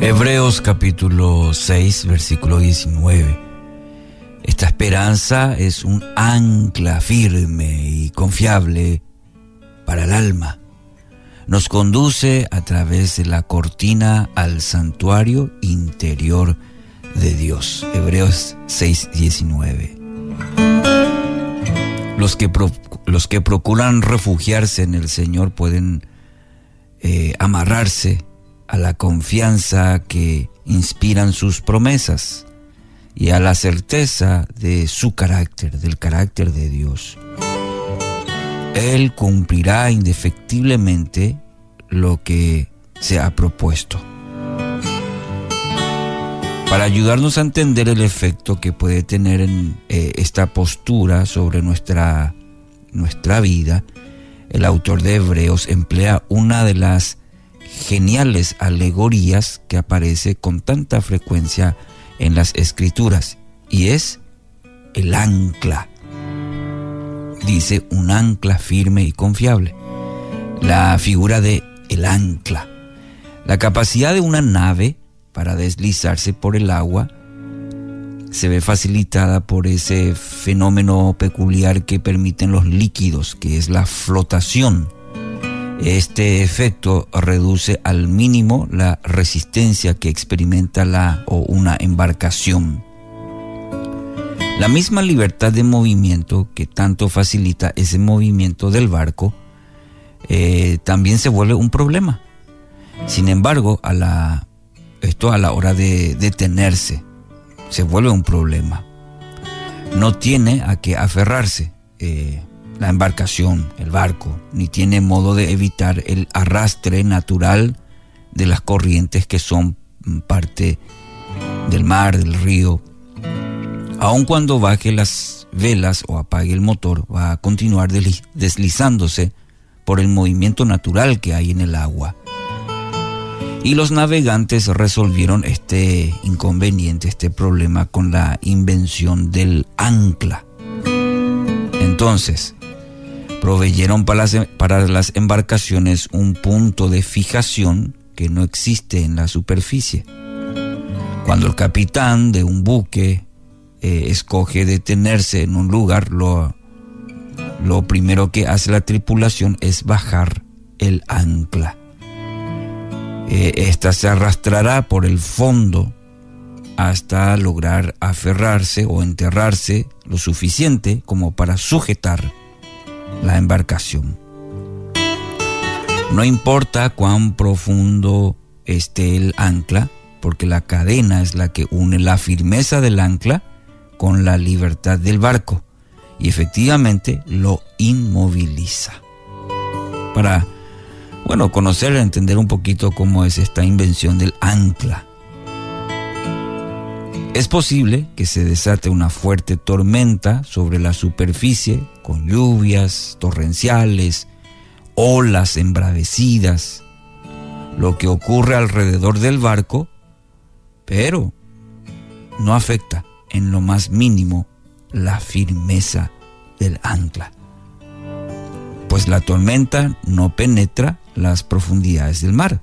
Hebreos capítulo 6, versículo 19. Esta esperanza es un ancla firme y confiable para el alma. Nos conduce a través de la cortina al santuario interior de Dios. Hebreos 6, 19. Los que, los que procuran refugiarse en el Señor pueden eh, amarrarse a la confianza que inspiran sus promesas y a la certeza de su carácter, del carácter de Dios. Él cumplirá indefectiblemente lo que se ha propuesto. Para ayudarnos a entender el efecto que puede tener en, eh, esta postura sobre nuestra, nuestra vida, el autor de Hebreos emplea una de las geniales alegorías que aparece con tanta frecuencia en las escrituras y es el ancla. Dice un ancla firme y confiable. La figura de el ancla. La capacidad de una nave para deslizarse por el agua se ve facilitada por ese fenómeno peculiar que permiten los líquidos, que es la flotación. Este efecto reduce al mínimo la resistencia que experimenta la o una embarcación. La misma libertad de movimiento que tanto facilita ese movimiento del barco eh, también se vuelve un problema. Sin embargo, a la, esto a la hora de detenerse se vuelve un problema. No tiene a qué aferrarse. Eh, la embarcación, el barco, ni tiene modo de evitar el arrastre natural de las corrientes que son parte del mar, del río. Aun cuando baje las velas o apague el motor, va a continuar deslizándose por el movimiento natural que hay en el agua. Y los navegantes resolvieron este inconveniente, este problema con la invención del ancla. Entonces, proveyeron para las, para las embarcaciones un punto de fijación que no existe en la superficie. Cuando el capitán de un buque eh, escoge detenerse en un lugar, lo, lo primero que hace la tripulación es bajar el ancla. Eh, esta se arrastrará por el fondo hasta lograr aferrarse o enterrarse lo suficiente como para sujetar la embarcación. No importa cuán profundo esté el ancla, porque la cadena es la que une la firmeza del ancla con la libertad del barco y efectivamente lo inmoviliza. Para, bueno, conocer, entender un poquito cómo es esta invención del ancla. Es posible que se desate una fuerte tormenta sobre la superficie con lluvias torrenciales, olas embravecidas, lo que ocurre alrededor del barco, pero no afecta en lo más mínimo la firmeza del ancla, pues la tormenta no penetra las profundidades del mar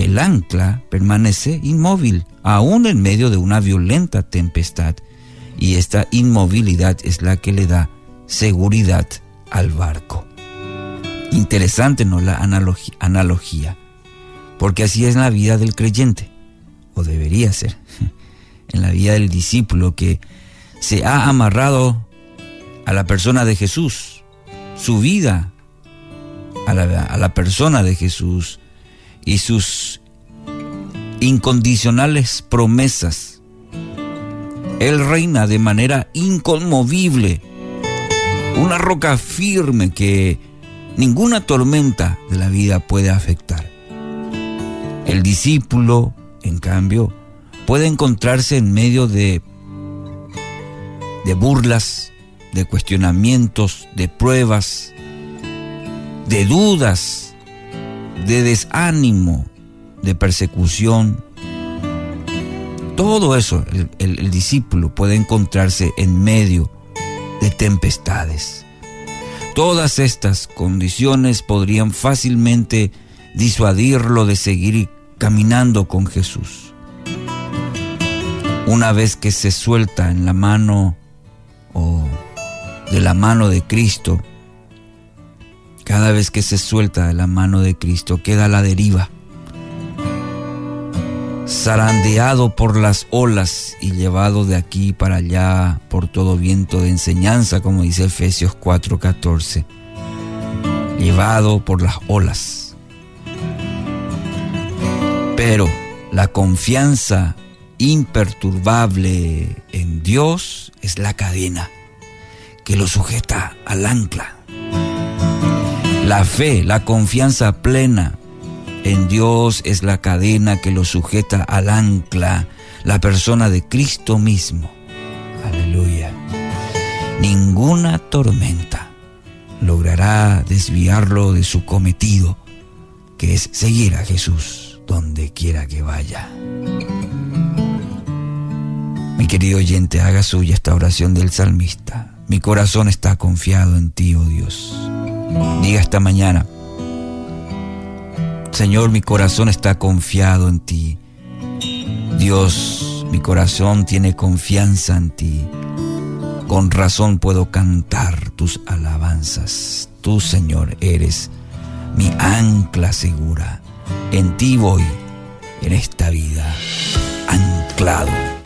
el ancla permanece inmóvil, aún en medio de una violenta tempestad, y esta inmovilidad es la que le da seguridad al barco. Interesante, ¿no? La analogía, porque así es la vida del creyente, o debería ser, en la vida del discípulo que se ha amarrado a la persona de Jesús, su vida a la persona de Jesús, y sus incondicionales promesas. Él reina de manera inconmovible, una roca firme que ninguna tormenta de la vida puede afectar. El discípulo, en cambio, puede encontrarse en medio de, de burlas, de cuestionamientos, de pruebas, de dudas, de desánimo, de persecución. Todo eso el, discípulo puede encontrarse en medio de tempestades. Todas estas condiciones podrían fácilmente disuadirlo de seguir caminando con Jesús. Una vez que se suelta en la mano o de la mano de Cristo, cada vez que se suelta de la mano de Cristo, queda a la deriva, zarandeado por las olas y llevado de aquí para allá por todo viento de enseñanza, como dice Efesios 4:14, llevado por las olas. Pero la confianza imperturbable en Dios es la cadena que lo sujeta al ancla. La fe, la confianza plena en Dios es la cadena que lo sujeta al ancla, la persona de Cristo mismo. Aleluya. Ninguna tormenta logrará desviarlo de su cometido, que es seguir a Jesús donde quiera que vaya. Mi querido oyente, haga suya esta oración del salmista. Mi corazón está confiado en ti, oh Dios. Diga esta mañana, Señor, mi corazón está confiado en ti. Dios, mi corazón tiene confianza en ti. Con razón puedo cantar tus alabanzas. Tú, Señor, eres mi ancla segura. En ti voy en esta vida, anclado